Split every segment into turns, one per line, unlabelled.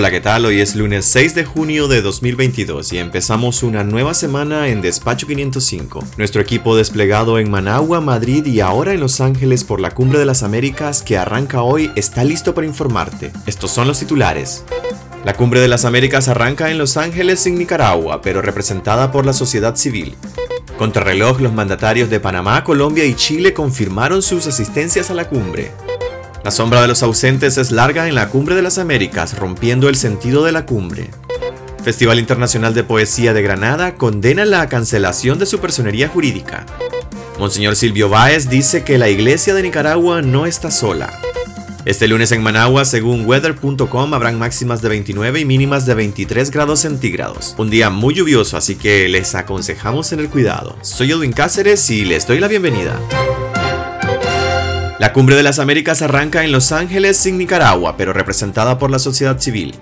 Hola, ¿qué tal? Hoy es lunes 6 de junio de 2022 y empezamos una nueva semana en Despacho 505. Nuestro equipo desplegado en Managua, Madrid y ahora en Los Ángeles por la Cumbre de las Américas que arranca hoy está listo para informarte. Estos son los titulares. La Cumbre de las Américas arranca en Los Ángeles, en Nicaragua, pero representada por la sociedad civil. Contrarreloj, los mandatarios de Panamá, Colombia y Chile confirmaron sus asistencias a la cumbre. La sombra de los ausentes es larga en la Cumbre de las Américas, rompiendo el sentido de la cumbre. Festival Internacional de Poesía de Granada condena la cancelación de su personería jurídica. Monseñor Silvio Báez dice que la iglesia de Nicaragua no está sola. Este lunes en Managua, según weather.com, habrán máximas de 29 y mínimas de 23 grados centígrados. Un día muy lluvioso, así que les aconsejamos en el cuidado. Soy Edwin Cáceres y les doy la bienvenida. La Cumbre de las Américas arranca en Los Ángeles, en Nicaragua, pero representada por la sociedad civil.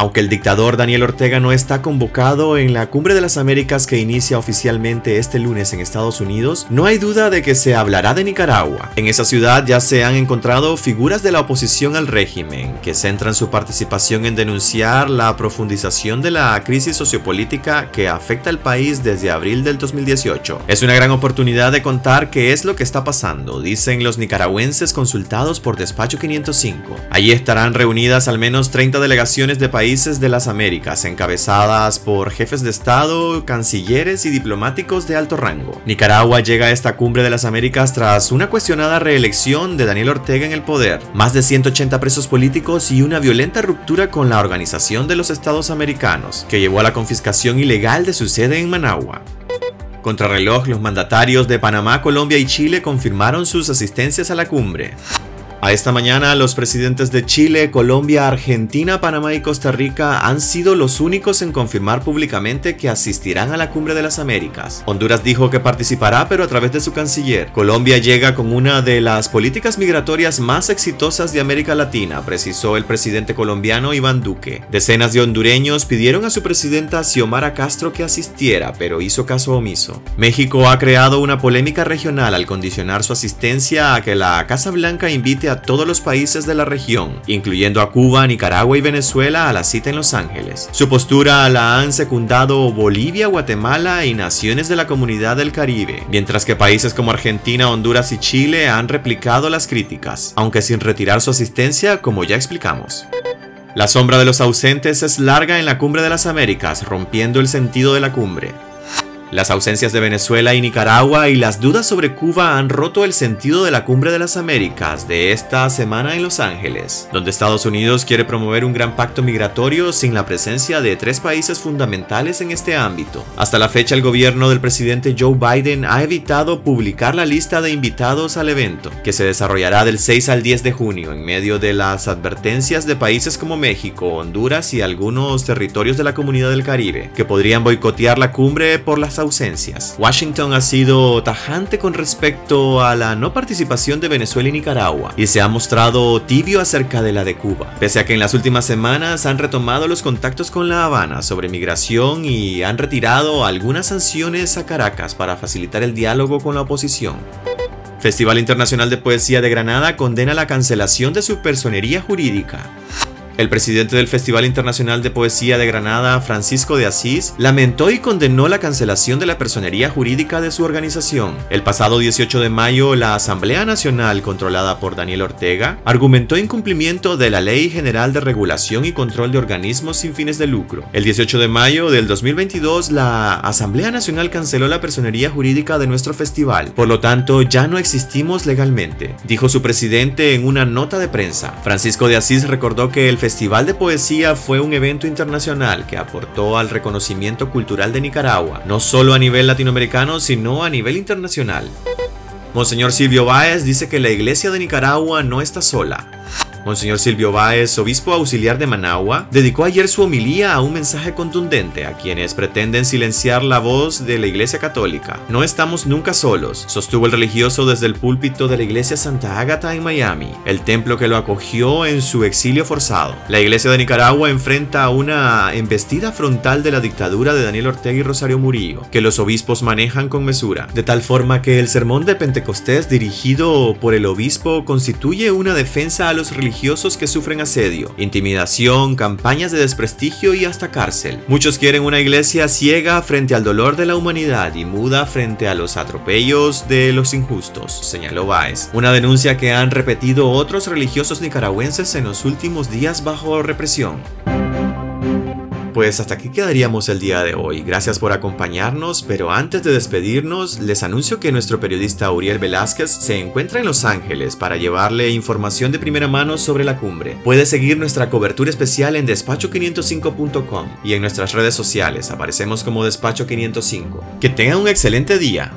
Aunque el dictador Daniel Ortega no está convocado en la Cumbre de las Américas que inicia oficialmente este lunes en Estados Unidos, no hay duda de que se hablará de Nicaragua. En esa ciudad ya se han encontrado figuras de la oposición al régimen, que centran su participación en denunciar la profundización de la crisis sociopolítica que afecta al país desde abril del 2018. Es una gran oportunidad de contar qué es lo que está pasando, dicen los nicaragüenses consultados por Despacho 505. Allí estarán reunidas al menos 30 delegaciones de países de las Américas, encabezadas por jefes de Estado, cancilleres y diplomáticos de alto rango. Nicaragua llega a esta cumbre de las Américas tras una cuestionada reelección de Daniel Ortega en el poder, más de 180 presos políticos y una violenta ruptura con la Organización de los Estados Americanos, que llevó a la confiscación ilegal de su sede en Managua. Contrarreloj, los mandatarios de Panamá, Colombia y Chile confirmaron sus asistencias a la cumbre. A esta mañana, los presidentes de Chile, Colombia, Argentina, Panamá y Costa Rica han sido los únicos en confirmar públicamente que asistirán a la Cumbre de las Américas. Honduras dijo que participará, pero a través de su canciller. Colombia llega con una de las políticas migratorias más exitosas de América Latina, precisó el presidente colombiano Iván Duque. Decenas de hondureños pidieron a su presidenta Xiomara Castro que asistiera, pero hizo caso omiso. México ha creado una polémica regional al condicionar su asistencia a que la Casa Blanca invite todos los países de la región, incluyendo a Cuba, Nicaragua y Venezuela, a la cita en Los Ángeles. Su postura la han secundado Bolivia, Guatemala y naciones de la comunidad del Caribe, mientras que países como Argentina, Honduras y Chile han replicado las críticas, aunque sin retirar su asistencia, como ya explicamos. La sombra de los ausentes es larga en la cumbre de las Américas, rompiendo el sentido de la cumbre. Las ausencias de Venezuela y Nicaragua y las dudas sobre Cuba han roto el sentido de la Cumbre de las Américas de esta semana en Los Ángeles, donde Estados Unidos quiere promover un gran pacto migratorio sin la presencia de tres países fundamentales en este ámbito. Hasta la fecha el gobierno del presidente Joe Biden ha evitado publicar la lista de invitados al evento, que se desarrollará del 6 al 10 de junio en medio de las advertencias de países como México, Honduras y algunos territorios de la comunidad del Caribe, que podrían boicotear la cumbre por las ausencias. Washington ha sido tajante con respecto a la no participación de Venezuela y Nicaragua y se ha mostrado tibio acerca de la de Cuba, pese a que en las últimas semanas han retomado los contactos con La Habana sobre migración y han retirado algunas sanciones a Caracas para facilitar el diálogo con la oposición. Festival Internacional de Poesía de Granada condena la cancelación de su personería jurídica. El presidente del Festival Internacional de Poesía de Granada, Francisco de Asís, lamentó y condenó la cancelación de la personería jurídica de su organización. El pasado 18 de mayo, la Asamblea Nacional, controlada por Daniel Ortega, argumentó incumplimiento de la Ley General de Regulación y Control de Organismos sin fines de lucro. El 18 de mayo del 2022, la Asamblea Nacional canceló la personería jurídica de nuestro festival. Por lo tanto, ya no existimos legalmente, dijo su presidente en una nota de prensa. Francisco de Asís recordó que el Festival de Poesía fue un evento internacional que aportó al reconocimiento cultural de Nicaragua, no solo a nivel latinoamericano, sino a nivel internacional. Monseñor Silvio Báez dice que la iglesia de Nicaragua no está sola. Monseñor Silvio Báez, obispo auxiliar de Managua, dedicó ayer su homilía a un mensaje contundente a quienes pretenden silenciar la voz de la Iglesia Católica. No estamos nunca solos, sostuvo el religioso desde el púlpito de la Iglesia Santa Ágata en Miami, el templo que lo acogió en su exilio forzado. La Iglesia de Nicaragua enfrenta una embestida frontal de la dictadura de Daniel Ortega y Rosario Murillo, que los obispos manejan con mesura, de tal forma que el sermón de Pentecostés dirigido por el obispo constituye una defensa a los religiosos religiosos que sufren asedio, intimidación, campañas de desprestigio y hasta cárcel. Muchos quieren una iglesia ciega frente al dolor de la humanidad y muda frente a los atropellos de los injustos, señaló Baez. Una denuncia que han repetido otros religiosos nicaragüenses en los últimos días bajo represión. Pues hasta aquí quedaríamos el día de hoy. Gracias por acompañarnos, pero antes de despedirnos, les anuncio que nuestro periodista Uriel Velázquez se encuentra en Los Ángeles para llevarle información de primera mano sobre la cumbre. Puede seguir nuestra cobertura especial en despacho505.com y en nuestras redes sociales aparecemos como Despacho505. Que tengan un excelente día.